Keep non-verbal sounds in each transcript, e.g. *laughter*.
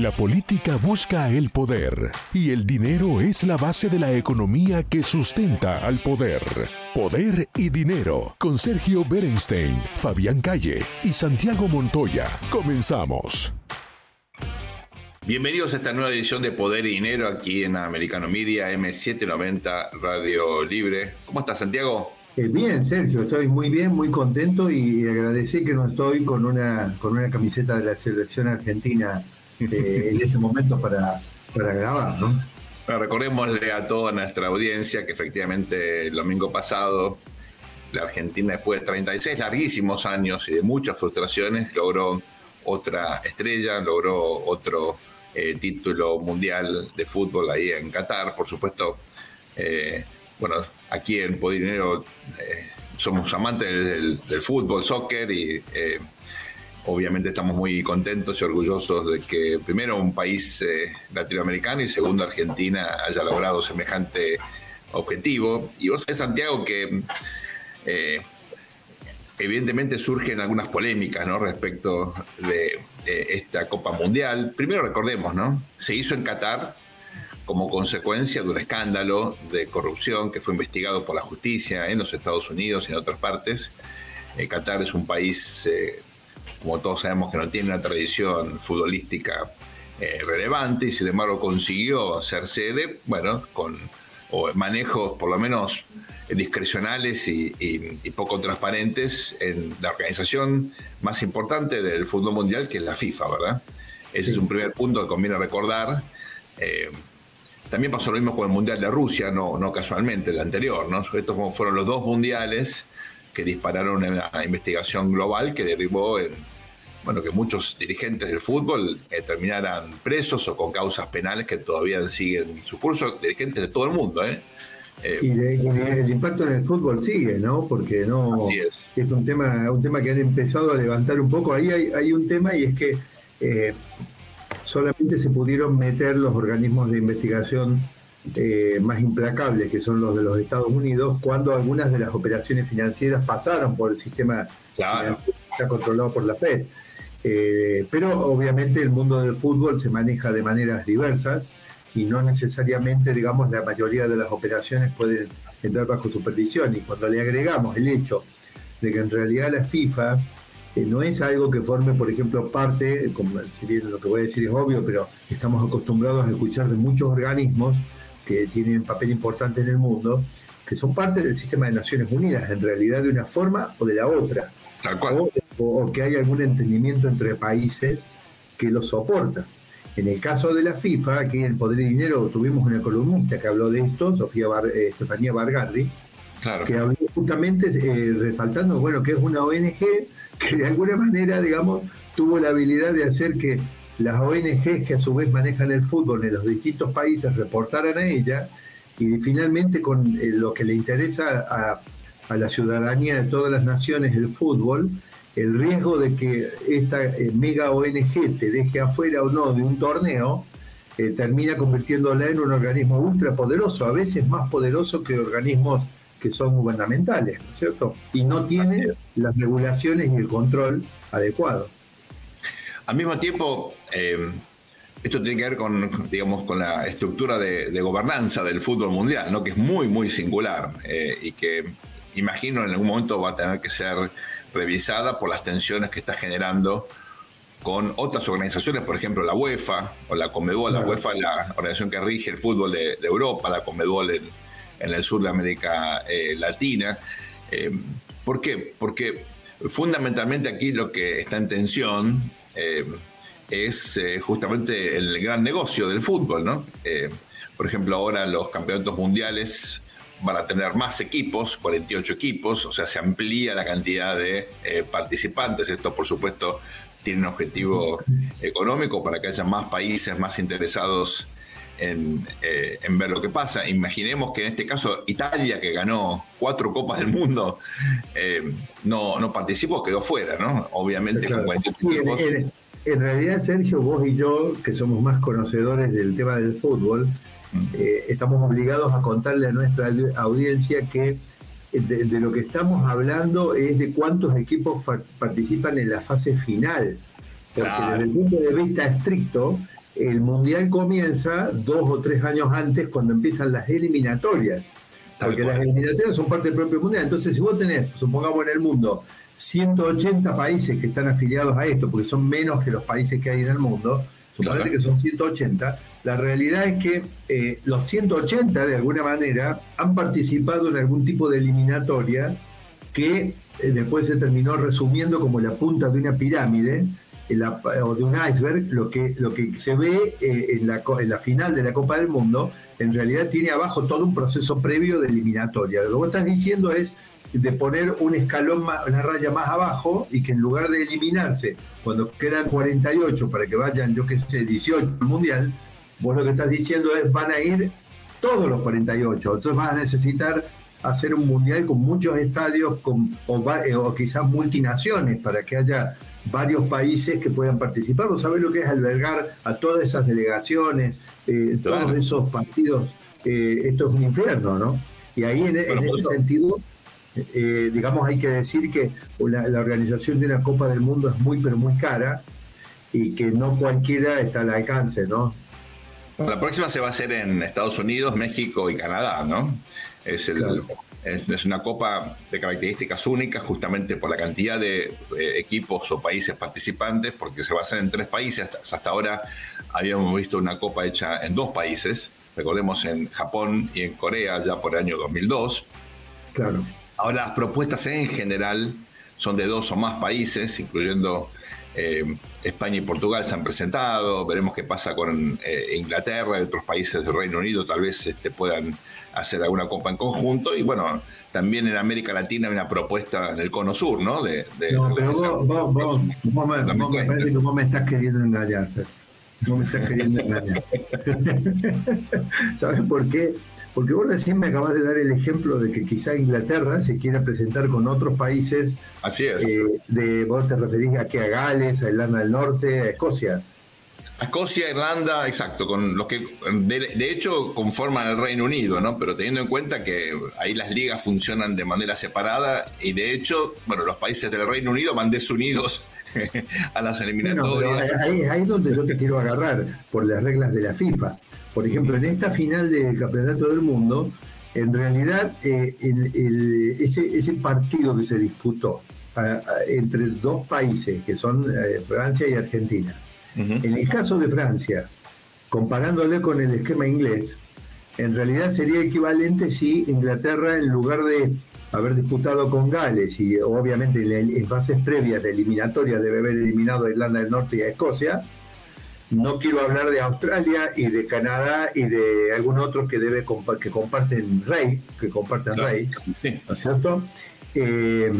La política busca el poder y el dinero es la base de la economía que sustenta al poder. Poder y dinero con Sergio Berenstein, Fabián Calle y Santiago Montoya. Comenzamos. Bienvenidos a esta nueva edición de Poder y Dinero aquí en Americano Media M790 Radio Libre. ¿Cómo estás, Santiago? Eh, bien, Sergio, estoy muy bien, muy contento y agradecer que no estoy con una, con una camiseta de la selección argentina *laughs* eh, en este momento para, para grabar, ¿no? Bueno, recordémosle a toda nuestra audiencia que efectivamente el domingo pasado la Argentina, después de 36 larguísimos años y de muchas frustraciones, logró otra estrella, logró otro eh, título mundial de fútbol ahí en Qatar. Por supuesto, eh, bueno, aquí en Podinero eh, somos amantes del, del, fútbol, soccer y obviamente estamos muy contentos y orgullosos de que primero un país eh, latinoamericano y segundo Argentina haya logrado semejante objetivo. Y vos sabés, Santiago, que eh, evidentemente surgen algunas polémicas ¿no? respecto de esta Copa Mundial. Primero recordemos, ¿no? Se hizo en Qatar como consecuencia de un escándalo de corrupción que fue investigado por la justicia en los Estados Unidos y en otras partes. Eh, Qatar es un país como todos sabemos que no tiene una tradición futbolística eh, relevante y sin embargo consiguió ser sede, bueno, con manejos por lo menos discrecionales y, poco transparentes en la organización más importante del fútbol mundial, que es la FIFA, ¿verdad? Ese es un primer punto que conviene recordar. Eh, también pasó lo mismo con el Mundial de Rusia, no, no casualmente, el anterior, ¿no? Estos fueron los dos mundiales que dispararon una investigación global que derivó en bueno, que muchos dirigentes del fútbol eh, terminaran presos o con causas penales que todavía siguen su curso, dirigentes de todo el mundo. ¿eh? eh y, el impacto en el fútbol sigue, ¿no? Porque no es. un tema, un tema que han empezado a levantar un poco. Ahí hay, un tema y es que eh, solamente se pudieron meter los organismos de investigación eh, más implacables, que son los de los Estados Unidos, cuando algunas de las operaciones financieras pasaron por el sistema claro. que está controlado por la Fed. Eh, pero obviamente el mundo del fútbol se maneja de maneras diversas y no necesariamente, digamos, la mayoría de las operaciones pueden entrar bajo supervisión. Y cuando le agregamos el hecho de que en realidad la FIFA eh, no es algo que forme, por ejemplo, parte, como si bien lo que voy a decir es obvio, pero estamos acostumbrados a escuchar de muchos organismos que tienen papel importante en el mundo, que son parte del sistema de Naciones Unidas, en realidad de una forma o de la otra. Tal cual. O, que hay algún entendimiento entre países que lo soportan. En el caso de la FIFA, aquí en Poder y Dinero tuvimos una columnista que habló de esto, Sofía eh, Estefanía Bargardi, que habló justamente eh, resaltando, bueno, que es una ONG que de alguna manera, digamos, tuvo la habilidad de hacer que las ONGs que a su vez manejan el fútbol en los distintos países reportaran a ella y finalmente con eh, lo que le interesa a, la ciudadanía de todas las naciones el fútbol, el riesgo de que esta eh, mega ONG te deje afuera o no de un torneo, eh, termina convirtiéndola en un organismo ultrapoderoso, a veces más poderoso que organismos que son gubernamentales, ¿no es cierto? Y no tiene las regulaciones y el control adecuado. Al mismo tiempo, eh, esto tiene que ver con, digamos, con la estructura de, gobernanza del fútbol mundial, ¿no? que es muy, muy singular eh, y que imagino en algún momento va a tener que ser revisada por las tensiones que está generando con otras organizaciones, por ejemplo la UEFA o la Comebol. La UEFA es la organización que rige el fútbol de, Europa, la Comebol en, el sur de América eh, Latina. ¿Por qué? Porque fundamentalmente aquí lo que está en tensión eh, es eh, justamente el gran negocio del fútbol, ¿no? Eh, por ejemplo, ahora los campeonatos mundiales van a tener más equipos, 48 equipos, o sea, se amplía la cantidad de participantes. Esto, por supuesto, tiene un objetivo económico para que haya más países más interesados en, eh, en, ver lo que pasa. Imaginemos que en este caso Italia, que ganó cuatro Copas del Mundo, eh, no, no participó, quedó fuera, ¿no? Obviamente en, realidad, Sergio, vos y yo, que somos más conocedores del tema del fútbol, mm. eh, estamos obligados a contarle a nuestra audiencia que de, lo que estamos hablando es de cuántos equipos participan en la fase final. Porque desde el punto de vista estricto, el Mundial comienza dos o tres años antes cuando empiezan las eliminatorias. porque las eliminatorias son parte del propio Mundial. Entonces, si vos tenés, supongamos en el mundo, 180 países que están afiliados a esto, porque son menos que los países que hay en el mundo, suponete que son 180, la realidad es que eh, los 180 de alguna manera han participado en algún tipo de eliminatoria que eh, después se terminó resumiendo como la punta de una pirámide o de un iceberg, lo que, lo que se ve eh, en, la, final de la Copa del Mundo, en realidad tiene abajo todo un proceso previo de eliminatoria. Lo que vos estás diciendo es de poner un escalón, más, una raya más abajo y que en lugar de eliminarse cuando quedan 48 para que vayan, yo qué sé, 18 al mundial, vos lo que estás diciendo es van a ir todos los 48. Entonces vas a necesitar hacer un mundial con muchos estadios con, o, eh, o quizás multinaciones para que haya varios países que puedan participar. ¿Vos sabés lo que es albergar a todas esas delegaciones, eh, todos esos partidos? Eh, esto es un infierno, ¿no? Y ahí en, ese sentido, eh, digamos, hay que decir que la, organización de una Copa del Mundo es muy, pero muy cara y que no cualquiera está al alcance, ¿no? La próxima se va a hacer en Estados Unidos, México y Canadá, ¿no? Es el, es, una copa de características únicas justamente por la cantidad de eh, equipos o países participantes, porque se basa en tres países. Hasta, ahora habíamos visto una copa hecha en dos países, recordemos en Japón y en Corea ya por el año 2002. Claro. Ahora las propuestas en general son de dos o más países, incluyendo eh, España y Portugal se han presentado, veremos qué pasa con eh, Inglaterra y otros países del Reino Unido, tal vez este, puedan hacer alguna copa en conjunto. Y bueno, también en América Latina hay una propuesta del Cono Sur, ¿no? De, no, pero vos, vos, vos, vos me, me, parece que vos me estás queriendo engañar, Vos me estás queriendo engañar. *laughs* *laughs* ¿Sabes por qué? Porque vos recién me acabas de dar el ejemplo de que quizá Inglaterra se quiera presentar con otros países. Así es. Eh, de, vos te referís a, a Gales, a Irlanda del Norte, a Escocia. Escocia, Irlanda, exacto, con los que de, hecho conforman el Reino Unido, ¿no? Pero teniendo en cuenta que ahí las ligas funcionan de manera separada y de hecho, bueno, los países del Reino Unido van desunidos *laughs* a las eliminatorias. ahí, es donde yo te quiero agarrar por las reglas de la FIFA. Por ejemplo, en esta final del Campeonato del Mundo, en realidad eh, ese, ese partido que se disputó entre dos países, que son eh, Francia y Argentina, en el caso de Francia, comparándole con el esquema inglés, en realidad sería equivalente si Inglaterra, en lugar de haber disputado con Gales y obviamente en fases previas de eliminatoria debe haber eliminado a Irlanda del Norte y a Escocia, no quiero hablar de Australia y de Canadá y de algún otro que debe que comparten rey, que comparten rey, ¿no es cierto? Eh,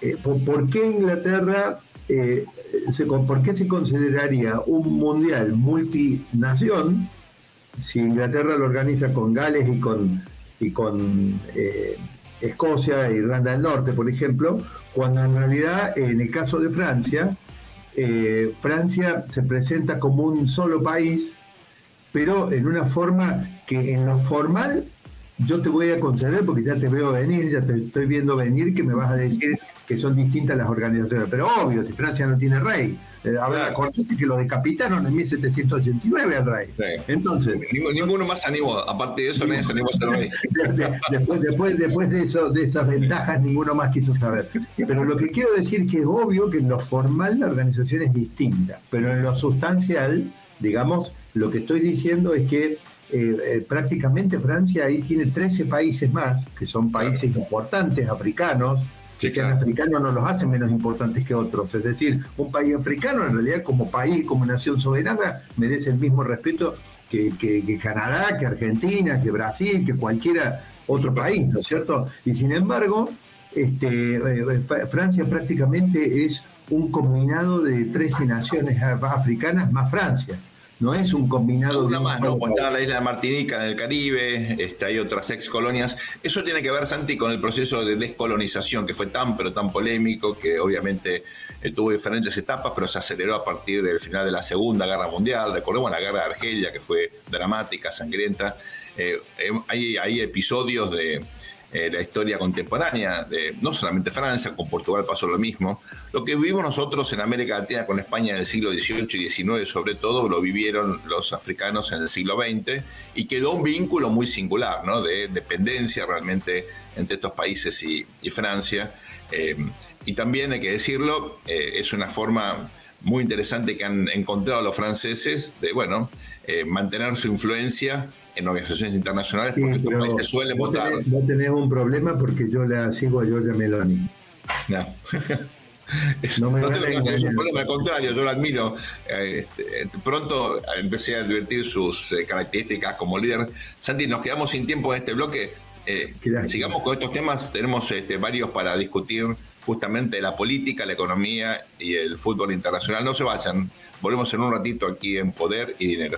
eh, ¿por, qué Inglaterra eh, ¿por qué se consideraría un mundial multinación si Inglaterra lo organiza con Gales y con, y con eh, Escocia e Irlanda del Norte, por ejemplo, cuando en realidad en el caso de Francia, eh, Francia se presenta como un solo país, pero en una forma que en lo formal yo te voy a conceder, porque ya te veo venir, ya te estoy viendo venir, que me vas a decir que son distintas las organizaciones. Pero obvio, si Francia no tiene rey. Eh, a ver, acordate que lo decapitaron en 1789 al rey. Entonces. Ninguno más se animó, aparte de eso, nadie se animó a ser rey. *laughs* después, después, después de, eso, de esas ventajas, ninguno más quiso saber. Pero lo que quiero decir que es obvio que en lo formal la organización es distinta, pero en lo sustancial, digamos, lo que estoy diciendo es que eh, eh, prácticamente Francia ahí tiene 13 países más, que son países importantes, africanos, que sean africanos no los hacen menos importantes que otros. Es decir, un país africano en realidad como país, como nación soberana, merece el mismo respeto que, Canadá, que Argentina, que Brasil, que cualquiera otro país, ¿no es cierto? Y sin embargo, este, eh, Francia prácticamente es un combinado de 13 naciones africanas más Francia. No es un combinado. Una más, ¿no? está la isla de Martinica en el Caribe, este, hay otras ex colonias. Eso tiene que ver, Santi, con el proceso de descolonización que fue tan, pero tan polémico, que obviamente eh, tuvo diferentes etapas, pero se aceleró a partir del final de la Segunda Guerra Mundial. Recordemos la guerra de Argelia, que fue dramática, sangrienta. Eh, eh, hay, hay episodios de eh, la historia contemporánea de no solamente Francia, con Portugal pasó lo mismo. Lo que vivimos nosotros en América Latina con España en el siglo XVIII y XIX, sobre todo, lo vivieron los africanos en el siglo XX y quedó un vínculo muy singular, ¿no? De dependencia realmente entre estos países y, Francia. Eh, y también hay que decirlo, eh, es una forma muy interesante que han encontrado los franceses de, bueno, mantener su influencia en organizaciones internacionales porque estos países suelen votar. no tenés un problema porque yo la sigo a Giorgia Meloni. No. *laughs* no me no tengo problema, al contrario, yo lo admiro. Eh, este, pronto empecé a advertir sus eh, características como líder. Santi, nos quedamos sin tiempo en este bloque. Eh, sigamos con estos temas. Tenemos este, varios para discutir justamente la política, la economía y el fútbol internacional. No se vayan. Volvemos en un ratito aquí en Poder y Dinero.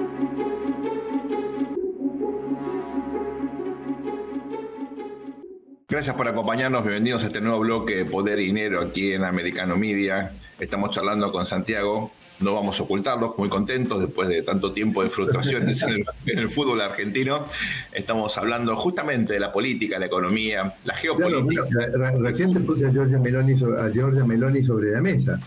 Gracias por acompañarnos, bienvenidos a este nuevo bloque Poder y Dinero aquí en Americano Media. Estamos charlando con Santiago, no vamos a ocultarlos, muy contentos después de tanto tiempo de frustraciones en, el, fútbol argentino. Estamos hablando justamente de la política, la economía, la geopolítica. recién te puse a Giorgia, Meloni, a Meloni sobre la mesa,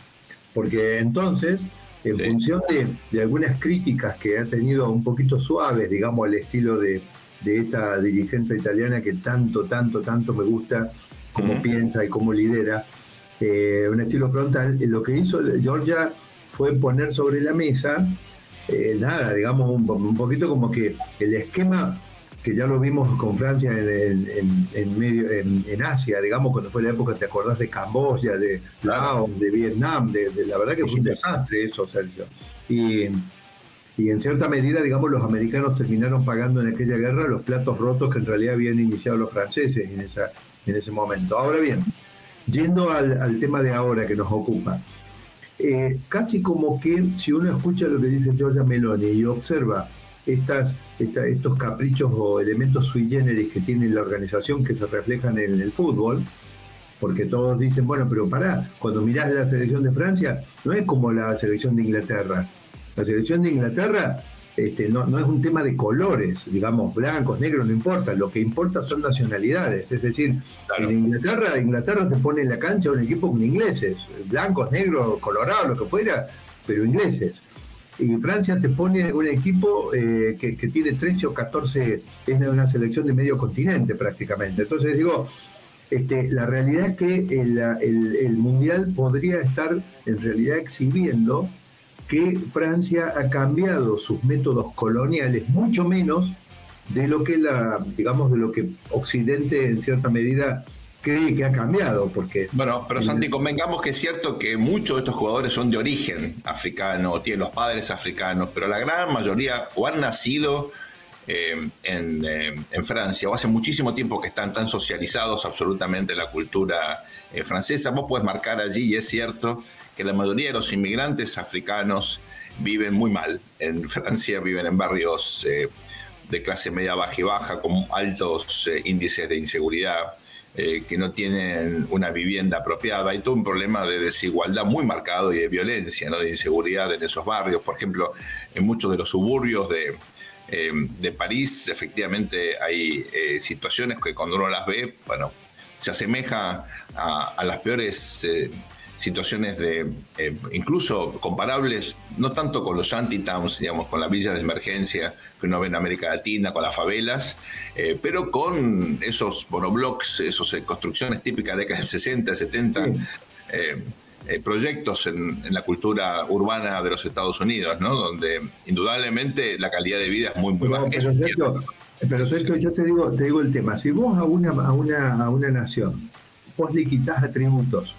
porque entonces, en función de, de algunas críticas que ha tenido un poquito suaves, digamos, al estilo de de esta dirigente italiana que tanto, tanto, tanto me gusta cómo piensa y cómo lidera, eh, un estilo frontal. Lo que hizo Georgia fue poner sobre la mesa, eh, nada, digamos, un, poquito como que el esquema que ya lo vimos con Francia en, medio, en, Asia, digamos, cuando fue la época, ¿te acordás de Camboya, de Laos, de Vietnam? De, la verdad que fue un desastre eso, Sergio. Y y en cierta medida, digamos, los americanos terminaron pagando en aquella guerra los platos rotos que en realidad habían iniciado los franceses en, esa, en ese momento. Ahora bien, yendo al, tema de ahora que nos ocupa, eh, casi como que si uno escucha lo que dice Giorgia Meloni y observa estas, estos caprichos o elementos sui generis que tiene la organización que se reflejan en el fútbol, porque todos dicen, bueno, pero pará, cuando mirás la selección de Francia, no es como la selección de Inglaterra, la selección de Inglaterra este, no, no, es un tema de colores, digamos, blancos, negros, no importa. Lo que importa son nacionalidades. Es decir, en Inglaterra, Inglaterra te pone en la cancha un equipo con ingleses, blancos, negros, colorados, lo que fuera, pero ingleses. Y Francia te pone un equipo eh, que, tiene 13 o 14, es una selección de medio continente prácticamente. Entonces digo, este, la realidad es que el, el Mundial podría estar en realidad exhibiendo que Francia ha cambiado sus métodos coloniales mucho menos de lo que la, digamos, de lo que Occidente en cierta medida cree que ha cambiado, porque... Bueno, pero Santi, convengamos que es cierto que muchos de estos jugadores son de origen africano, o tienen los padres africanos, pero la gran mayoría o han nacido eh, eh, en, Francia, o hace muchísimo tiempo que están tan socializados absolutamente en la cultura eh, francesa. Vos puedes marcar allí, y es cierto, que la mayoría de los inmigrantes africanos viven muy mal. En *laughs* Francia viven en barrios eh, de clase media baja y baja con altos eh, índices de inseguridad, eh, que no tienen una vivienda apropiada. Hay todo un problema de desigualdad muy marcado y de violencia, ¿no? de inseguridad en esos barrios. Por ejemplo, en muchos de los suburbios de, de París, efectivamente hay situaciones que cuando uno las ve, bueno, se asemeja a, las peores situaciones de incluso comparables, no tanto con los antitowns, digamos, con las villas de emergencia que uno ve en América Latina, con las favelas, pero con esos monoblocks, esas construcciones típicas de la década del 60, 70, eh, proyectos en, la cultura urbana de los Estados Unidos, ¿no? Donde indudablemente la calidad de vida es muy, muy baja. Pero, Sergio, yo te digo, te digo el tema. Si vos a una, a una, a una nación, vos le quitas atributos,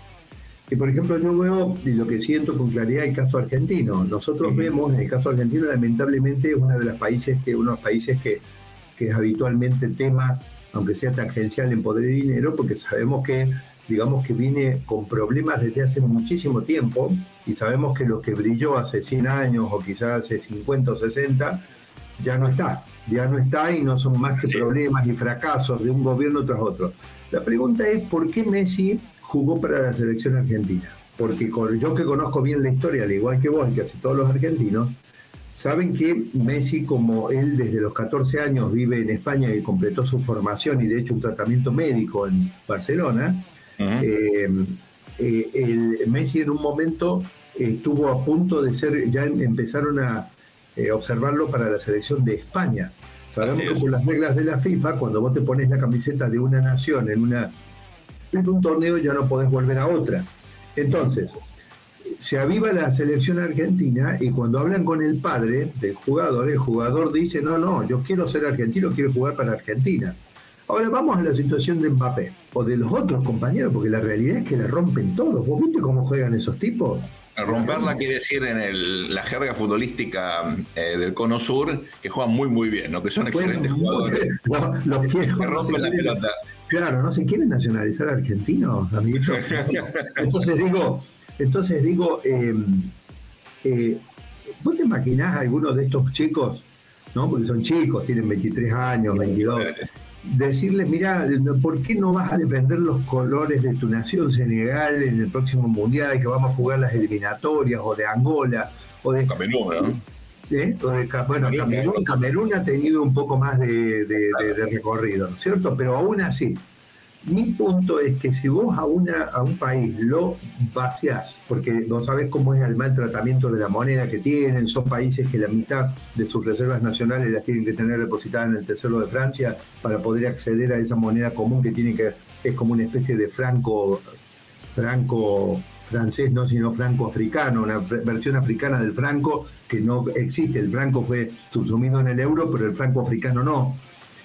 y por ejemplo yo veo, y lo que siento con claridad, el caso argentino. Nosotros vemos, en el caso argentino, lamentablemente es uno de los países que, unos países que, que es habitualmente tema, aunque sea tangencial en poder y dinero, porque sabemos que digamos que viene con problemas desde hace muchísimo tiempo y sabemos que lo que brilló hace 100 años o quizás hace 50 o 60 ya no está, ya no está y no son más que problemas y fracasos de un gobierno tras otro. La pregunta es, ¿por qué Messi jugó para la selección argentina? Porque yo que conozco bien la historia, al igual que vos y casi todos los argentinos, saben que Messi, como él desde los 14 años vive en España y completó su formación y de hecho un tratamiento médico en Barcelona, eh, eh, el Messi en un momento estuvo a punto de ser, ya em, empezaron a eh, observarlo para la selección de España. Sabemos que por las reglas de la FIFA, cuando vos te pones la camiseta de una nación en, una, un torneo, ya no podés volver a otra. Entonces, se aviva la selección argentina y cuando hablan con el padre del jugador, el jugador dice, no, no, yo quiero ser argentino, quiero jugar para Argentina. Ahora vamos a la situación de Mbappé o de los otros compañeros, porque la realidad es que le rompen todos. ¿Vos viste cómo juegan esos tipos? Romperla quiere decir en la jerga futbolística eh, del Cono Sur que juegan muy muy bien, ¿no? que son excelentes jugadores. *laughs* los que rompen la pelota. Claro, no se quieren nacionalizar argentinos, amiguitos. entonces digo, entonces digo, em, eh, ¿vos te imaginás a algunos de estos chicos, ¿no? Porque son chicos, tienen 23 años, 22 decirles, mira, ¿por qué no vas a defender los colores de tu nación Senegal en el próximo mundial que vamos a jugar las eliminatorias o de Angola o de Camerún, ¿Eh? bueno, Camerún, ha tenido un poco más de, de recorrido, ¿cierto? Pero aún así, mi punto es que si vos a, una, a un país lo vaciás, porque no sabes cómo es el mal tratamiento de la moneda que tienen, son países que la mitad de sus reservas nacionales las tienen que tener depositadas en el Tesoro de Francia para poder acceder a esa moneda común que tiene que es como una especie de franco franco francés, no sino franco africano, una versión africana del franco que no existe. El franco fue subsumido en el euro, pero el franco africano no.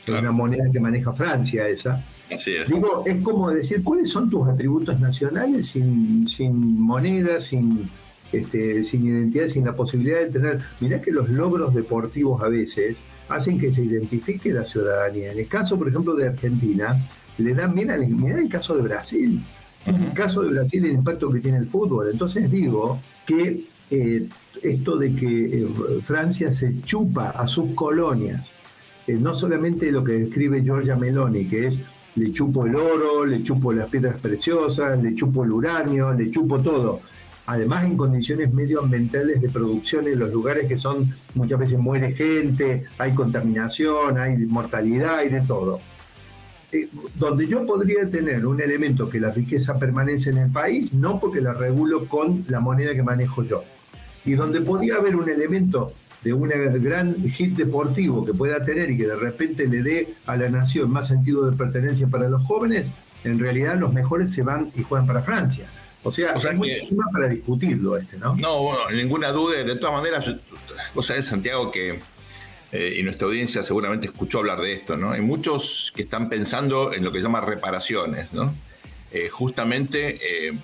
Es una moneda que maneja Francia esa. es. Digo, es como decir, ¿cuáles son tus atributos nacionales sin, sin moneda, sin, este, sin identidad, sin la posibilidad de tener... Mirá que los logros deportivos a veces hacen que se identifique la ciudadanía. En el caso, por ejemplo, de Argentina, le dan, mira, el caso de Brasil. En el caso de Brasil, el impacto que tiene el fútbol. Entonces digo que eh, esto de que eh, Francia se chupa a sus colonias eh, no solamente lo que describe Giorgia Meloni, que es le chupo el oro, le chupo las piedras preciosas, le chupo el uranio, le chupo todo. Además, en condiciones medioambientales de producción en los lugares que son muchas veces muere gente, hay contaminación, hay mortalidad, hay de todo. Donde yo podría tener un elemento que la riqueza permanece en el país, no porque la regulo con la moneda que manejo yo. Y donde podría haber un elemento de un gran hit deportivo que pueda tener y que de repente le dé a la nación más sentido de pertenencia para los jóvenes, en realidad los mejores se van y juegan para Francia. O sea, o muy tema para discutirlo este, ¿no? No, bueno, ninguna duda. De todas maneras, vos sabés, Santiago, que, eh, y nuestra audiencia seguramente escuchó hablar de esto, ¿no? Hay muchos que están pensando en lo que se llama reparaciones, ¿no? Eh, justamente eh,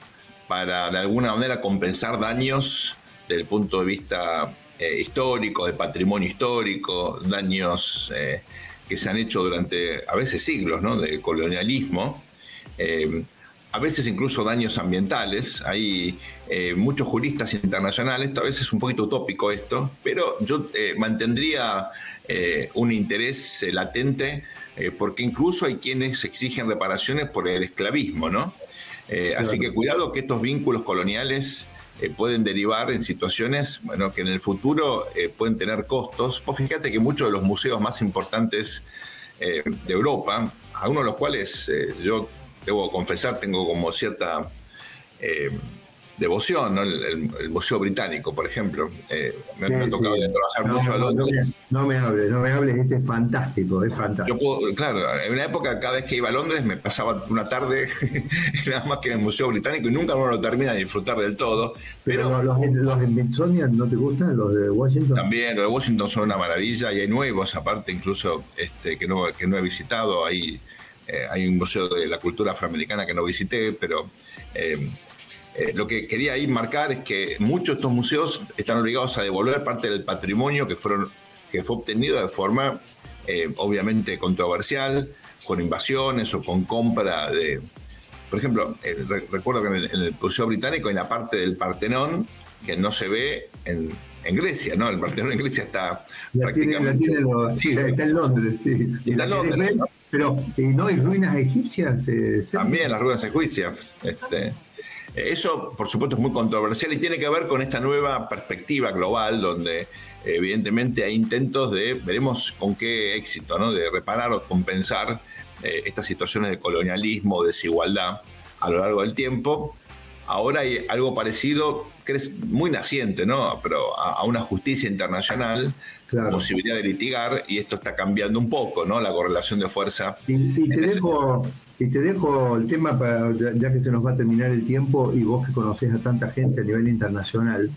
para de alguna manera compensar daños desde el punto de vista eh, histórico, de patrimonio histórico, daños eh, que se han hecho durante a veces siglos ¿no? de colonialismo, eh, a veces incluso daños ambientales. Hay muchos juristas internacionales, a veces es un poquito utópico esto, pero yo mantendría un interés latente porque incluso hay quienes exigen reparaciones por el esclavismo, ¿no? así que cuidado que estos vínculos coloniales eh, pueden derivar en situaciones bueno, que en el futuro eh, pueden tener costos. Pues fíjate que muchos de los museos más importantes de Europa, algunos de los cuales yo debo confesar tengo como cierta devoción, ¿no? el, Museo Británico, por ejemplo. Eh, me, ha tocado trabajar mucho a Londres. No me, hables, no me hables, este es fantástico, es fantástico. claro, en una época cada vez que iba a Londres me pasaba una tarde *laughs* nada más que en el Museo Británico y nunca uno lo termina de disfrutar del todo. Pero, los, los de Smithsonian, ¿no te gustan? Los de Washington. También, los de Washington son una maravilla y hay nuevos aparte incluso este, que, no, que no he visitado. Hay, eh, hay un museo de la cultura afroamericana que no visité, pero... Eh, eh, lo que quería ahí marcar es que muchos de estos museos están obligados a devolver parte del patrimonio que, fueron, que fue obtenido de forma eh, obviamente controversial, con invasiones o con compra de... Por ejemplo, eh, recuerdo que en el, Museo Británico hay una parte del Partenón que no se ve en, Grecia, ¿no? El Partenón en Grecia está prácticamente... está en Londres, sí. Está en Londres. Pero no hay ruinas egipcias. También las ruinas egipcias. Este, eso, por supuesto, es muy controversial y tiene que ver con esta nueva perspectiva global donde evidentemente hay intentos de, veremos con qué éxito, ¿no? de reparar o compensar eh, estas situaciones de colonialismo, desigualdad a lo largo del tiempo. Ahora hay algo parecido, muy naciente, ¿no? Pero a, una justicia internacional, posibilidad de litigar, y esto está cambiando un poco, ¿no? La correlación de fuerza. Y, te dejo, y te dejo el tema, para, ya que se nos va a terminar el tiempo y vos que conocés a tanta gente a nivel internacional,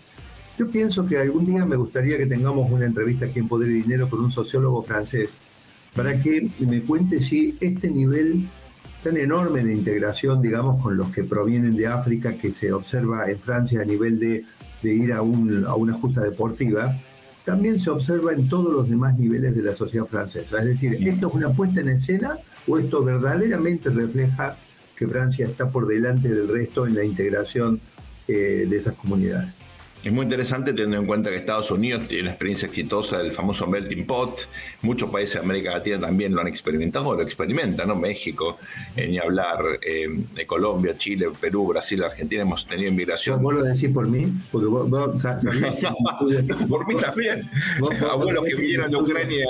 yo pienso que algún día me gustaría que tengamos una entrevista aquí en Poder y Dinero con un sociólogo francés, para que me cuente si este nivel tan enorme de integración, digamos, con los que provienen de África, que se observa en Francia a nivel de, ir a, a una justa deportiva, también se observa en todos los demás niveles de la sociedad francesa. Es decir, ¿esto es una puesta en escena o esto verdaderamente refleja que Francia está por delante del resto en la integración eh, de esas comunidades? Es muy interesante teniendo en cuenta que Estados Unidos tiene una experiencia exitosa del famoso melting pot. Muchos países de América Latina también lo han experimentado o lo experimentan, ¿no? México, eh, ni hablar, eh, de Colombia, Chile, Perú, Brasil, Argentina hemos tenido inmigración. ¿Vos lo decís por mí? Porque vos, *laughs* por mí también. Abuelos que vinieron de Ucrania.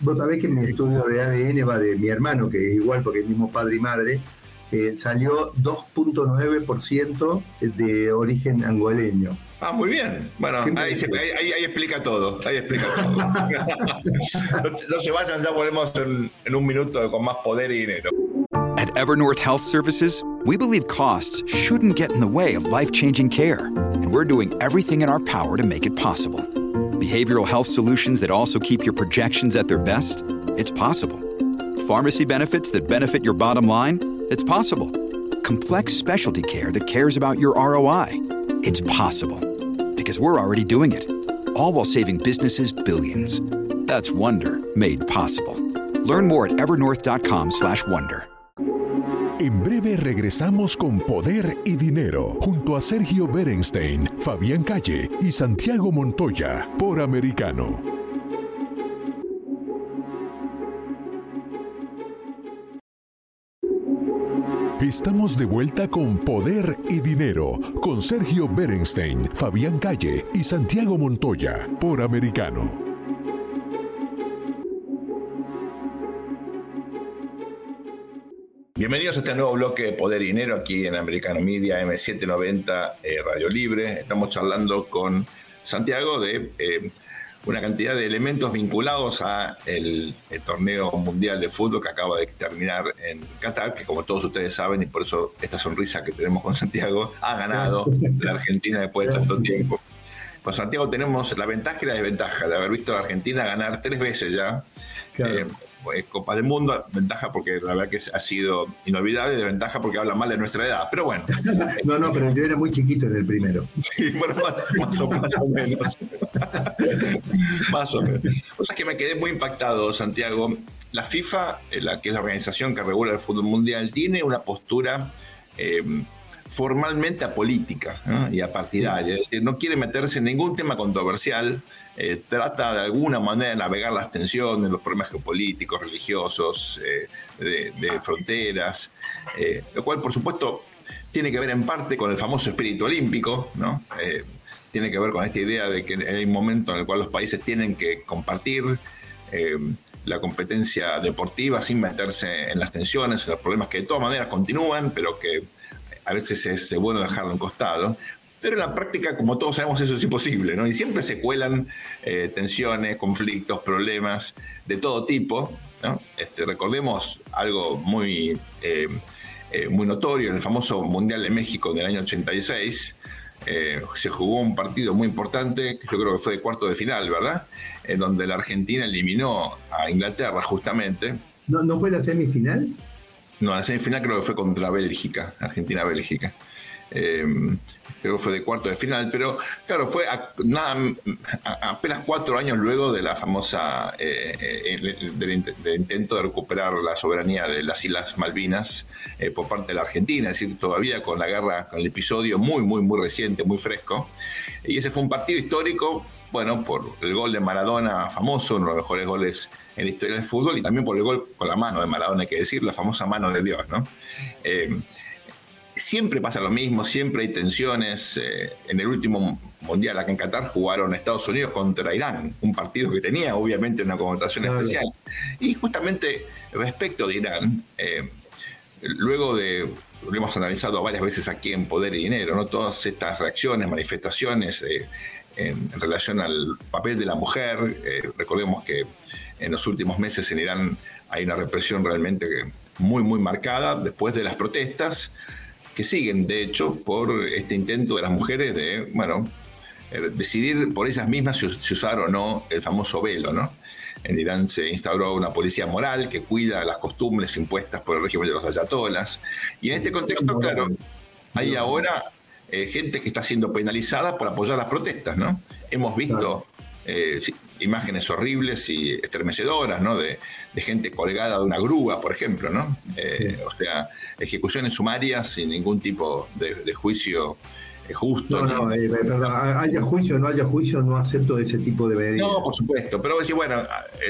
vos, sabés que mi estudio de ADN va de mi hermano, que es igual porque es mismo padre y madre, eh, salió 2.9% de origen angoleño. Ah, muy bien. Bueno, ahí, explica todo. Ahí explica todo. *laughs* no, se vayan, ya volvemos en, en un minuto con más poder y dinero. At Evernorth Health Services, we believe costs shouldn't get in the way of life-changing care, and we're doing everything in our power to make it possible. Behavioral health solutions that also keep your projections at their best? It's possible. Pharmacy benefits that benefit your bottom line? It's possible. Complex specialty care that cares about your ROI. It's possible. Because we're already doing it. All while saving businesses billions. That's Wonder made possible. Learn more at evernorth.com/wonder. En breve regresamos con Poder y Dinero junto a Sergio Berenstein, Fabián Calle y Santiago Montoya por Americano. Estamos de vuelta con Poder y Dinero con Sergio Berenstein, Fabián Calle y Santiago Montoya por Americano. Bienvenidos a este nuevo bloque de Poder y Dinero aquí en Americano Media M790 eh, Radio Libre. Estamos charlando con Santiago de eh, una cantidad de elementos vinculados a el, torneo mundial de fútbol que acaba de terminar en Qatar, que como todos ustedes saben, y por eso esta sonrisa que tenemos con Santiago, ha ganado *laughs* la Argentina después de tanto tiempo. Con Santiago tenemos la ventaja y la desventaja de haber visto a Argentina ganar tres veces ya. Eh, Copa del Mundo, ventaja porque la verdad que ha sido inolvidable, desventaja porque habla mal de nuestra edad, pero bueno. *laughs* no, no, pero yo era muy chiquito en el primero. Sí, bueno, más, o, menos. *laughs* más o menos. O sea que me quedé muy impactado, Santiago. La FIFA, eh, la, que es la organización que regula el fútbol mundial, tiene una postura... Eh, formalmente apolítica y apartidaria, es decir, no quiere meterse en ningún tema controversial, eh, trata de alguna manera de navegar las tensiones, los problemas geopolíticos, religiosos, eh, de, fronteras, eh, lo cual por supuesto tiene que ver en parte con el famoso espíritu olímpico, ¿no? tiene que ver con esta idea de que hay un momento en el cual los países tienen que compartir la competencia deportiva sin meterse en las tensiones, en los problemas que de todas maneras continúan, pero que a veces es bueno dejarlo en costado. Pero en la práctica, como todos sabemos, eso es imposible, ¿no? Y siempre se cuelan eh, tensiones, conflictos, problemas de todo tipo, ¿no? Este, recordemos algo muy, eh, eh, muy notorio, en el famoso Mundial de México del año 86, eh, se jugó un partido muy importante, yo creo que fue de cuarto de final, ¿verdad? En donde la Argentina eliminó a Inglaterra justamente. ¿No, ¿no fue la semifinal? No, la semifinal creo que fue contra Bélgica, Argentina-Bélgica. Eh, creo que fue de cuarto de final, pero claro, fue apenas cuatro años luego de la famosa, eh, eh, del, intento de recuperar la soberanía de las Islas Malvinas por parte de la Argentina, es decir, todavía con la guerra, con el episodio muy, muy, muy reciente, muy fresco. Y ese fue un partido histórico, bueno, por el gol de Maradona famoso, uno de los mejores goles en la historia del fútbol, y también por el gol con la mano de Maradona, hay que decir, la famosa mano de Dios, ¿no? Siempre pasa lo mismo, siempre hay tensiones. Eh, en el último mundial acá en Qatar jugaron Estados Unidos contra Irán, un partido que tenía obviamente una connotación especial. Y justamente respecto de Irán, eh, luego de, lo hemos analizado varias veces aquí en Poder y Dinero, ¿no? todas estas reacciones, manifestaciones eh, en, relación al papel de la mujer, recordemos que en los últimos meses en Irán hay una represión realmente muy, muy marcada después de las protestas que siguen, de hecho, por este intento de las mujeres de, bueno, eh, decidir por ellas mismas si, usar o no el famoso velo, ¿no? En Irán se instauró una policía moral que cuida las costumbres impuestas por el régimen de los ayatolas. Y en este contexto, claro, hay ahora eh, gente que está siendo penalizada por apoyar las protestas, ¿no? Hemos visto eh, imágenes horribles y estremecedoras, ¿no? De, gente colgada de una grúa, por ejemplo, ¿no? Eh, o sea, ejecuciones sumarias sin ningún tipo de, juicio eh, justo. No, no, haya juicio o no haya juicio, no acepto ese tipo de medidas. No, por supuesto, pero decir, bueno,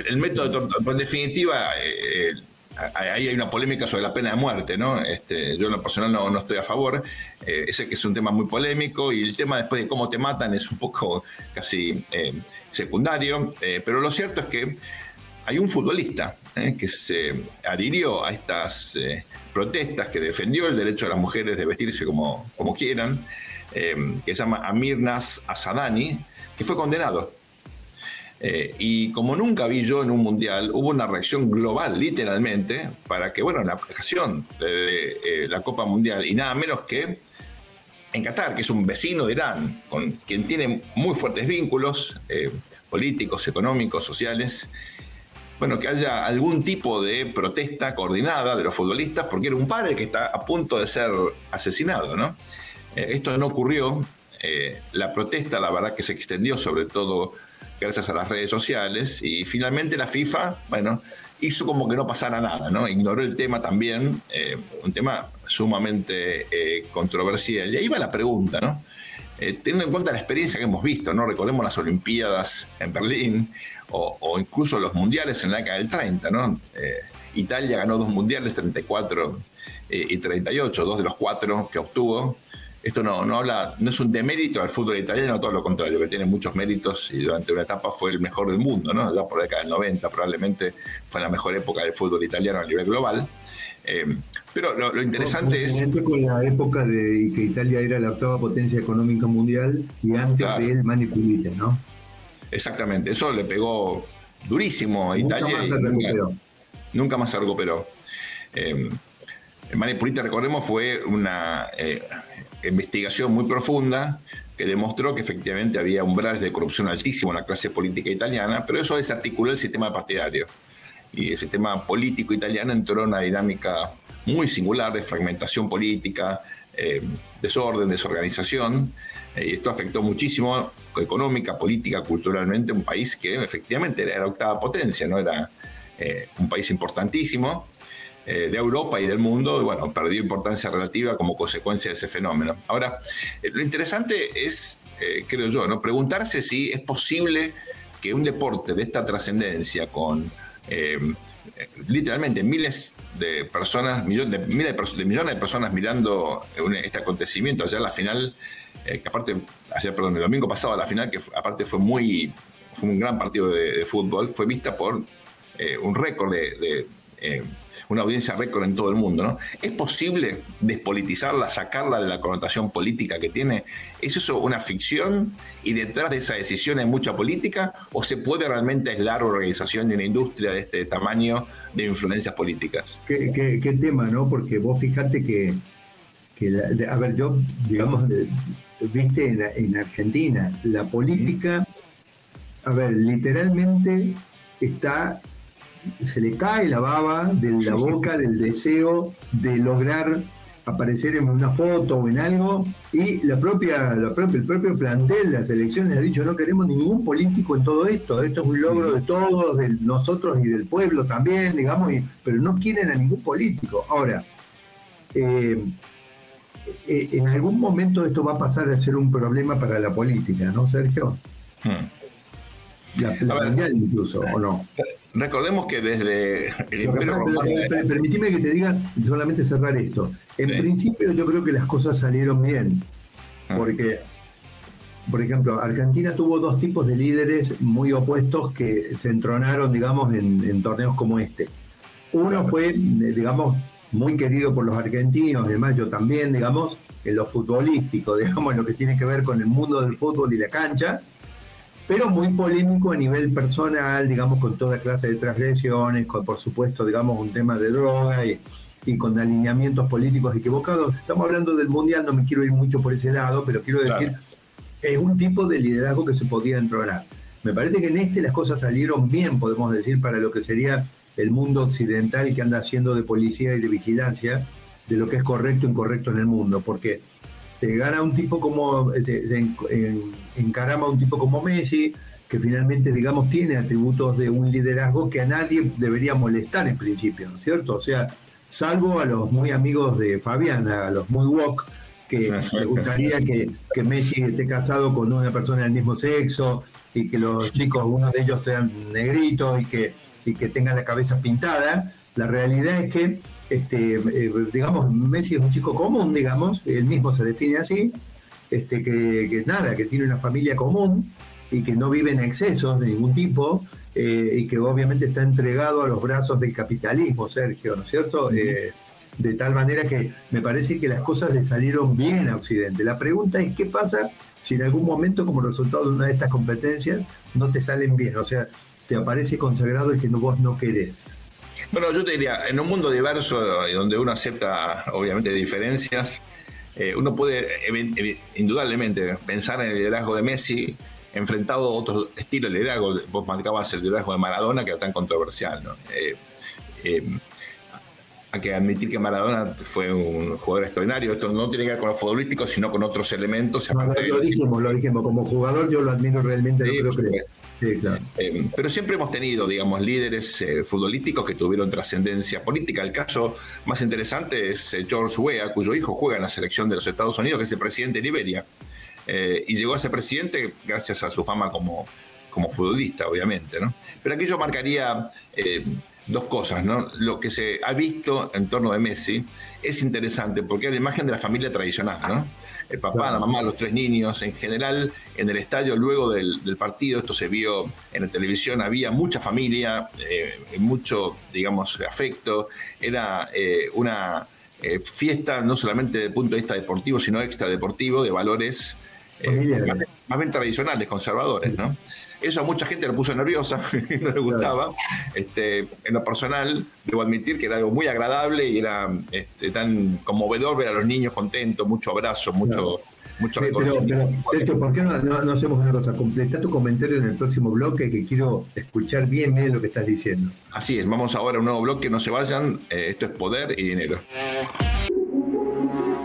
el, método, en definitiva, ahí hay una polémica sobre la pena de muerte, ¿no? Este, yo en lo personal no, no estoy a favor, eh, ese que es un tema muy polémico y el tema después de cómo te matan es un poco casi eh, secundario, eh, pero lo cierto es que hay un futbolista que se adhirió a estas protestas, que defendió el derecho de las mujeres de vestirse como, como quieran, que se llama Amir Nas Asadani, que fue condenado. Eh, y como nunca vi yo en un mundial, hubo una reacción global, literalmente, para que, bueno, en la ocasión de, eh, la Copa Mundial, y nada menos que en Qatar, que es un vecino de Irán, con quien tiene muy fuertes vínculos eh, políticos, económicos, sociales, bueno, que haya algún tipo de protesta coordinada de los futbolistas, porque era un padre que está a punto de ser asesinado, ¿no? esto no ocurrió. la protesta, la verdad, que se extendió sobre todo gracias a las redes sociales. Y finalmente la FIFA, bueno, hizo como que no pasara nada, ¿no? Ignoró el tema también, eh, un tema sumamente eh, controversial. Y ahí va la pregunta, ¿no? Eh, teniendo en cuenta la experiencia que hemos visto, ¿no? Recordemos las Olimpiadas en Berlín o, incluso los mundiales en la década del 30, ¿no? Italia ganó dos mundiales, 34 y 38, dos de los cuatro que obtuvo esto no, no habla, no es un demérito al fútbol italiano, todo lo contrario, que tiene muchos méritos y durante una etapa fue el mejor del mundo, ¿no? Ya por la década del 90 probablemente fue la mejor época del fútbol italiano a nivel global. Eh, pero lo, interesante es... Con la época de que Italia era la octava potencia económica mundial y antes de él Manipulite, ¿no? Exactamente, eso le pegó durísimo a Italia. Nunca más se recuperó. Nunca, más se recuperó. Eh, Manipulite, recordemos, fue una... Eh, investigación muy profunda que demostró que efectivamente había umbrales de corrupción altísimo en la clase política italiana, pero eso desarticuló el sistema partidario. Y el sistema político italiano entró en una dinámica muy singular de fragmentación política, eh, desorden, desorganización, eh, y esto afectó muchísimo económica, política, culturalmente, un país que efectivamente era octava potencia, ¿no? era eh, un país importantísimo, eh, de Europa y del mundo, bueno, perdió importancia relativa como consecuencia de ese fenómeno. Ahora, eh, lo interesante es, eh, creo yo, ¿no? preguntarse si es posible que un deporte de esta trascendencia, con literalmente miles de personas, millones de, miles de, millones de personas mirando este acontecimiento. Ayer la final, que aparte, ayer, perdón, el domingo pasado la final, que aparte fue muy, fue un gran partido de, fútbol, fue vista por un récord de, una audiencia récord en todo el mundo. ¿no? ¿Es posible despolitizarla, sacarla de la connotación política que tiene? ¿Es eso una ficción y detrás de esa decisión hay mucha política? ¿O se puede realmente aislar organización y una industria de este tamaño de influencias políticas? ¿Qué, tema, no? Porque vos fijate que, a ver, yo, digamos, viste en Argentina, la política, a ver, literalmente está se le cae la baba de la boca del deseo de lograr aparecer en una foto o en algo y la propia, la propia, el propio plantel de las elecciones ha dicho no queremos ningún político en todo esto, esto es un logro de todos, de nosotros y del pueblo también, digamos, pero no quieren a ningún político. Ahora, eh, eh, en algún momento esto va a pasar a ser un problema para la política, ¿no, Sergio? Hmm. La, incluso, ¿o no? Recordemos que desde el Imperio Romano. Permitime que te diga solamente cerrar esto. En principio, yo creo que las cosas salieron bien. Ah. Porque, por ejemplo, Argentina tuvo dos tipos de líderes muy opuestos que se entronaron, digamos, en, torneos como este. Uno fue, digamos, muy querido por los argentinos, además yo también, digamos, en lo futbolístico, *laughs* digamos, en lo que tiene que ver con el mundo del fútbol y la cancha pero muy polémico a nivel personal, digamos, con toda clase de transgresiones, con, por supuesto, digamos, un tema de droga y, con alineamientos políticos equivocados. Estamos hablando del Mundial, no me quiero ir mucho por ese lado, pero quiero decir, es un tipo de liderazgo que se podía entronar. Me parece que en este las cosas salieron bien, podemos decir, para lo que sería el mundo occidental que anda haciendo de policía y de vigilancia de lo que es correcto e incorrecto en el mundo, porque te gana un tipo como, se, encarama un tipo como Messi, que finalmente, digamos, tiene atributos de un liderazgo que a nadie debería molestar en principio, ¿no es cierto? O sea, salvo a los muy amigos de Fabián, a los muy woke, que *laughs* le gustaría que, que, Messi esté casado con una persona del mismo sexo y que los chicos, uno de ellos sean negritos y que, y que tengan la cabeza pintada. La realidad es que este, eh, digamos, Messi es un chico común, digamos, él mismo se define así, este, que, nada, que tiene una familia común y que no vive en excesos de ningún tipo eh, y que obviamente está entregado a los brazos del capitalismo, Sergio, ¿no es cierto? Eh, de tal manera que me parece que las cosas le salieron bien a Occidente. La pregunta es qué pasa si en algún momento como resultado de una de estas competencias no te salen bien, o sea, te aparece consagrado el que vos no querés. Bueno, yo te diría, en un mundo diverso y donde uno acepta obviamente diferencias, eh, uno puede indudablemente pensar en el liderazgo de Messi enfrentado a otro estilo de liderazgo. Vos marcabas el liderazgo de Maradona, que era tan controversial. ¿no? Eh, eh, hay que admitir que Maradona fue un jugador extraordinario. Esto no tiene que ver con lo futbolístico, sino con otros elementos. lo dijimos, lo dijimos. Como jugador yo lo admiro realmente. creo que eh, pero siempre hemos tenido, digamos, líderes eh, futbolísticos que tuvieron trascendencia política. El caso más interesante es eh, George Weah, cuyo hijo juega en la selección de los Estados Unidos, que es el presidente de Liberia. y llegó a ser presidente gracias a su fama como, como futbolista, obviamente. ¿no? Pero aquí yo marcaría dos cosas, ¿no? Lo que se ha visto en torno de Messi es interesante porque es la imagen de la familia tradicional, ¿no? El papá, la mamá, los tres niños, en general en el estadio luego del, partido, esto se vio en la televisión, había mucha familia, eh, mucho, digamos, afecto, era eh, una eh, fiesta no solamente desde el punto de vista deportivo, sino extra deportivo, de valores más, más, bien tradicionales, conservadores, ¿no? Eso a mucha gente le puso nerviosa, *laughs* no le gustaba. Este, en lo personal, debo admitir que era algo muy agradable y era este, tan conmovedor ver a los niños contentos, mucho abrazo, mucho, mucho reconocimiento. Pero, Sergio, ¿por qué no, hacemos una cosa? Completa tu comentario en el próximo bloque que quiero escuchar bien bien lo que estás diciendo. Así es, vamos ahora a un nuevo bloque, no se vayan. Eh, esto es Poder y Dinero.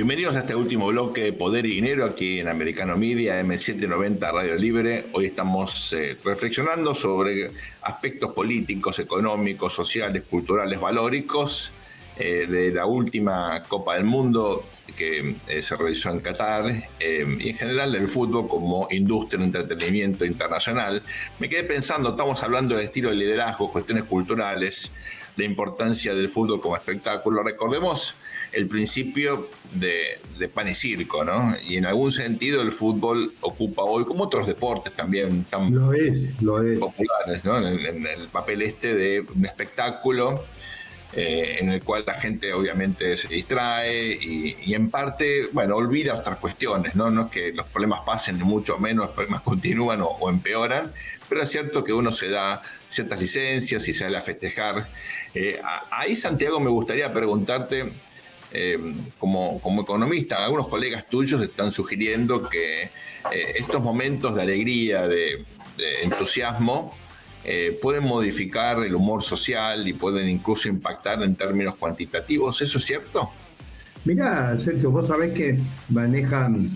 Bienvenidos a este último bloque de Poder y Dinero aquí en Americano Media, M790 Radio Libre. Hoy estamos eh, reflexionando sobre aspectos políticos, económicos, sociales, culturales, valóricos eh, de la última Copa del Mundo que eh, se realizó en Qatar y en general del fútbol como industria entretenimiento internacional. Me quedé pensando, estamos hablando de estilo de liderazgo, cuestiones culturales, la importancia del fútbol como espectáculo. Recordemos el principio de, pan y circo, ¿no? Y en algún sentido el fútbol ocupa hoy, como otros deportes también tan populares, ¿no? En, el papel este de un espectáculo eh, en el cual la gente obviamente se distrae y, en parte, bueno, olvida otras cuestiones, ¿no? No es que los problemas pasen, ni mucho menos, los problemas *laughs* continúan o, empeoran, pero es cierto que uno se da ciertas licencias y sale a festejar. Eh, ahí, Santiago, me gustaría preguntarte eh, como, como economista, algunos colegas tuyos están sugiriendo que eh, estos momentos de alegría, de, entusiasmo, eh, pueden modificar el humor social y pueden incluso impactar en términos cuantitativos. ¿Eso es cierto? Mira, Sergio, vos sabés que manejan,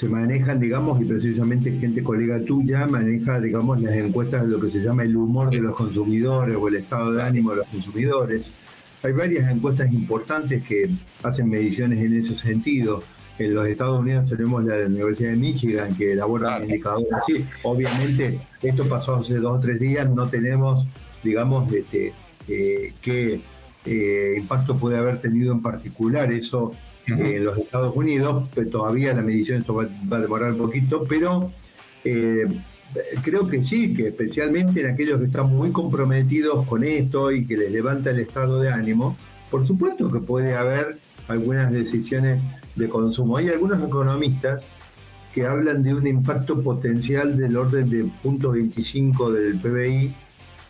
se manejan, digamos, y precisamente gente colega tuya maneja, digamos, las encuestas de lo que se llama el humor de los consumidores o el estado de ánimo de los consumidores. Hay varias encuestas importantes que hacen mediciones en ese sentido. En los Estados Unidos tenemos la Universidad de Michigan que elabora indicadores así. Obviamente, esto pasó hace dos o tres días, no tenemos, digamos, este, eh, qué eh, impacto puede haber tenido en particular eso en los Estados Unidos. Todavía la medición va, a demorar un poquito, pero eh, creo que sí, que especialmente en aquellos que están muy comprometidos con esto y que les levanta el estado de ánimo, por supuesto que puede haber algunas decisiones de consumo. Hay algunos economistas que hablan de un impacto potencial del orden de 0.25 del PBI,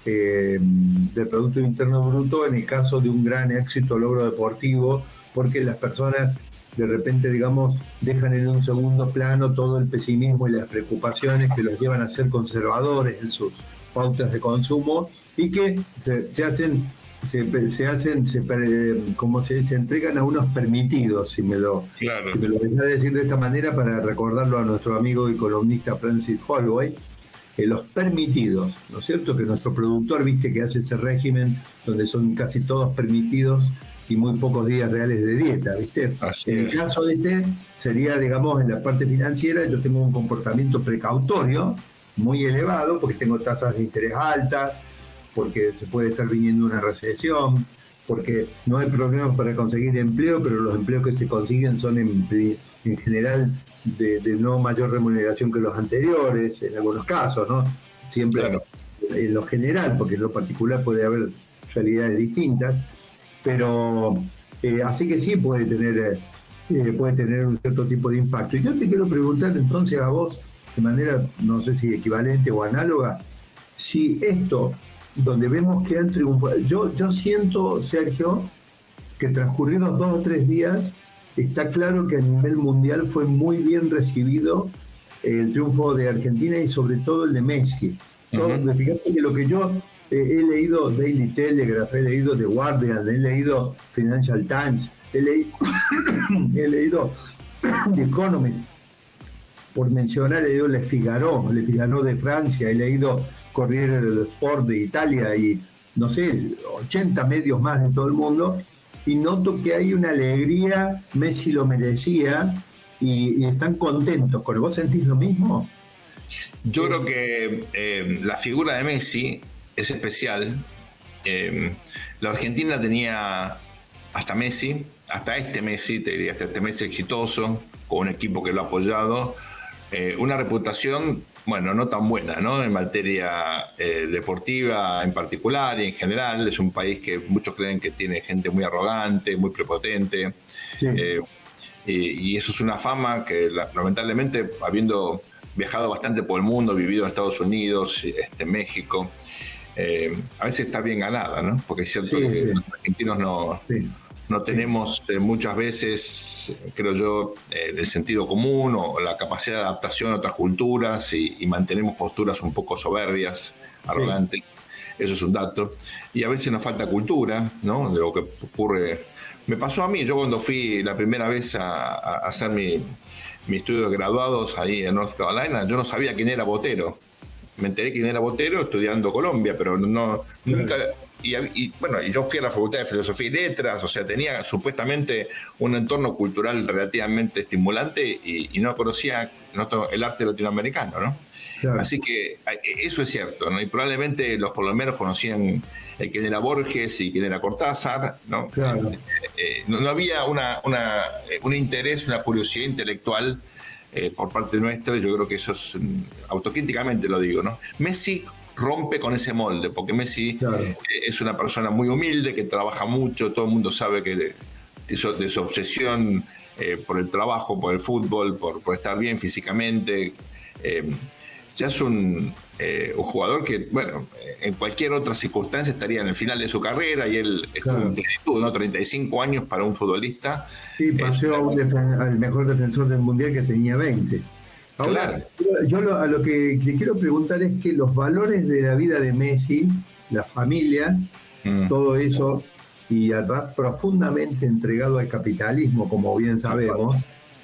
eh, del Producto Interno Bruto, en el caso de un gran éxito logro deportivo, porque las personas de repente, digamos, dejan en un segundo plano todo el pesimismo y las preocupaciones que los llevan a ser conservadores en sus pautas de consumo y que se, hacen se, hacen, se, como se, se entregan a unos permitidos, si me lo, si me lo deja decir de esta manera para recordarlo a nuestro amigo y columnista Francis Holloway, que los permitidos, ¿no es cierto? Que nuestro productor, viste, que hace ese régimen donde son casi todos permitidos y muy pocos días reales de dieta, ¿viste? en el caso de este sería, digamos, en la parte financiera, yo tengo un comportamiento precautorio muy elevado porque tengo tasas de interés altas, porque se puede estar viniendo una recesión, porque no hay problemas para conseguir empleo, pero los empleos que se consiguen son en, en general de, no mayor remuneración que los anteriores, en algunos casos, ¿no? Siempre en lo general, porque en lo particular puede haber realidades distintas pero eh, así que sí puede tener, eh, puede tener un cierto tipo de impacto. Y yo te quiero preguntar entonces a vos, de manera, no sé si equivalente o análoga, si esto, donde vemos que han triunfado, yo, yo siento, Sergio, que transcurridos dos o tres días, está claro que a nivel mundial fue muy bien recibido el triunfo de Argentina y sobre todo el de Messi. Fíjate que lo que yo he leído Daily Telegraph, he leído The Guardian, he leído Financial Times, he, *coughs* leído *coughs* The Economist, por mencionar, he leído Le Figaro, Le Figaro de Francia, he leído Corriere dello Sport de Italia y no sé, 80 medios más de todo el mundo, y noto que hay una alegría, Messi lo merecía, y, están contentos. ¿Con vos sentís lo mismo? Yo creo que eh, la figura de Messi es especial. Em, la Argentina tenía hasta Messi, hasta este Messi, te diría, hasta este Messi exitoso, con un equipo que lo ha apoyado, eh, una reputación, bueno, no tan buena, ¿no? En materia eh, deportiva en particular y en general. Es un país que muchos creen que tiene gente muy arrogante, muy prepotente. Eh, y, eso es una fama que lamentablemente, habiendo viajado bastante por el mundo, vivido en Estados Unidos, este, México, eh, a veces está bien ganada, ¿no? Porque es cierto que los argentinos no, no tenemos eh, muchas veces, creo yo, eh, el sentido común o la capacidad de adaptación a otras culturas y, mantenemos posturas un poco soberbias, arrogantes. Eso es un dato. Y a veces nos falta cultura, ¿no? De lo que ocurre Me pasó a mí, yo cuando fui la primera vez a, hacer mi, mi, estudio de graduados ahí en North Carolina, yo no sabía quién era Botero. Me enteré quién era Botero estudiando Colombia, pero no nunca y, bueno, yo fui a la Facultad de Filosofía y Letras, o sea, tenía supuestamente un entorno cultural relativamente estimulante y, no conocía el arte latinoamericano, ¿no? Así que eso es cierto, ¿no? Y probablemente los colombianos conocían eh, quién era Borges y quién era Cortázar, ¿no? Eh, eh, no, había una, una, un interés, una curiosidad intelectual por parte nuestra, yo creo que eso es, mm, autocríticamente lo digo, ¿no? Messi rompe con ese molde, porque Messi eh, es una persona muy humilde, que trabaja mucho, todo el mundo sabe que de, su, obsesión eh, por el trabajo, por el fútbol, por, estar bien físicamente. Eh, ya es un, jugador que, bueno, en cualquier otra circunstancia estaría en el final de su carrera y él estuvo ¿no? 35 años para un futbolista. Sí, pasó al mejor defensor del mundial que tenía 20. Ahora, yo lo, a lo que, quiero preguntar es que los valores de la vida de Messi, la familia, mm. todo eso, y además profundamente entregado al capitalismo, como bien sabemos,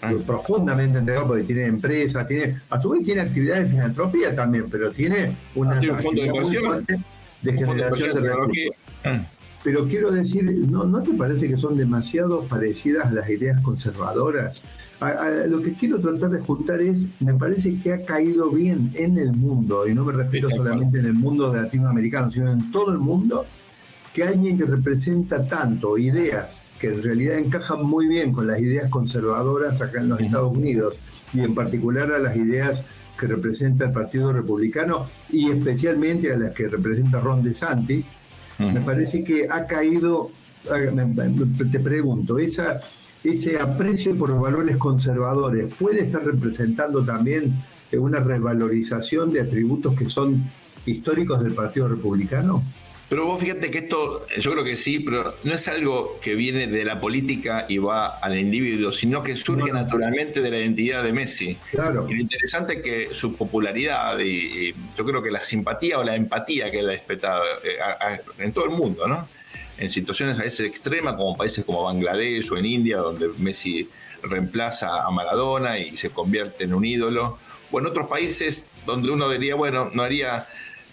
ah. profundamente entregado porque tiene empresa, tiene, a su vez tiene actividades de filantropía también, pero tiene una un fondo de inversión, de generación de, recursos. Ah. Pero quiero decir, ¿no, ¿no te parece que son demasiado parecidas a las ideas conservadoras? lo que quiero tratar de juntar es, me parece que ha caído bien en el mundo, y no me refiero solamente en el mundo latinoamericano, sino en todo el mundo, que alguien que representa tanto ideas que en realidad encajan muy bien con las ideas conservadoras acá en los Estados Unidos, y en particular a las ideas que representa el Partido Republicano y especialmente a las que representa Ron DeSantis, me parece que ha caído, te pregunto, esa ese aprecio por los valores conservadores puede estar representando también una revalorización de atributos que son históricos del Partido Republicano? Pero vos fíjate que esto, yo creo que sí, pero no es algo que viene de la política y va al individuo, sino que surge naturalmente de la identidad de Messi. Claro. Y lo interesante es que su popularidad y, yo creo que la simpatía o la empatía que él ha despetado eh, en todo el mundo, ¿no? en situaciones a veces extremas, como países como Bangladesh o en India, donde Messi reemplaza a Maradona y se convierte en un ídolo, o en otros países donde uno diría, bueno, no haría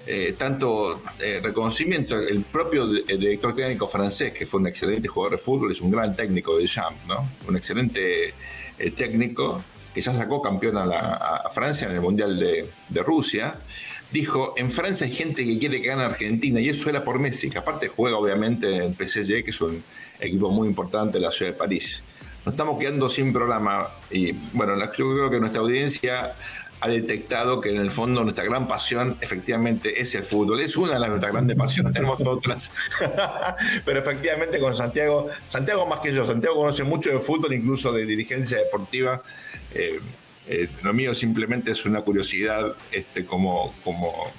eh, tanto eh, reconocimiento. El propio director técnico francés, que fue un excelente jugador de fútbol, es un gran técnico de Champ, ¿no? Un excelente eh, técnico que ya sacó campeón a, Francia en el Mundial de, Rusia dijo, en Francia hay gente que quiere que gane Argentina y eso era por Messi, que aparte juega obviamente en PSG, que es un equipo muy importante de la ciudad de París. Nos estamos quedando sin programa y bueno, yo creo que nuestra audiencia ha detectado que en el fondo nuestra gran pasión efectivamente es el fútbol. Es una de nuestras grandes pasiones, *laughs* tenemos otras. *laughs* Pero efectivamente con Santiago, Santiago más que yo, Santiago conoce mucho de fútbol, incluso de dirigencia deportiva. Eh, eh, lo mío simplemente es una curiosidad este, como, como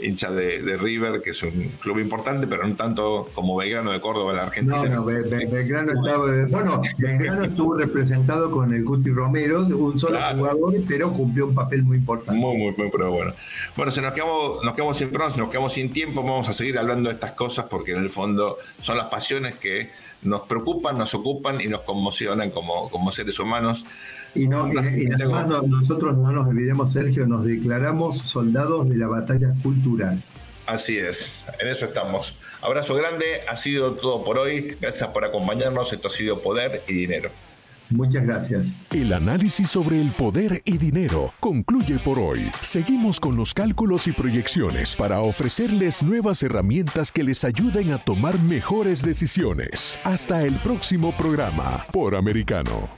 hincha de, River, que es un club importante, pero no tanto como Belgrano de Córdoba en la Argentina. No, no, Belgrano estaba, bueno, Belgrano estuvo representado con el Guti Romero, un solo jugador, pero cumplió un papel muy importante. Muy, muy, muy, pero bueno. Bueno, si nos quedamos, nos quedamos sin pronto, nos quedamos sin tiempo, vamos a seguir hablando de estas cosas porque en el fondo son las pasiones que nos preocupan, nos ocupan y nos conmocionan como, como seres humanos. Y, no, además nosotros no nos olvidemos, Sergio, nos declaramos soldados de la batalla cultural. Así es, en eso estamos. Abrazo grande, ha sido todo por hoy. Gracias por acompañarnos. Esto ha sido Poder y Dinero. Muchas gracias. El análisis sobre el poder y dinero concluye por hoy. Seguimos con los cálculos y proyecciones para ofrecerles nuevas herramientas que les ayuden a tomar mejores decisiones. Hasta el próximo programa por Americano.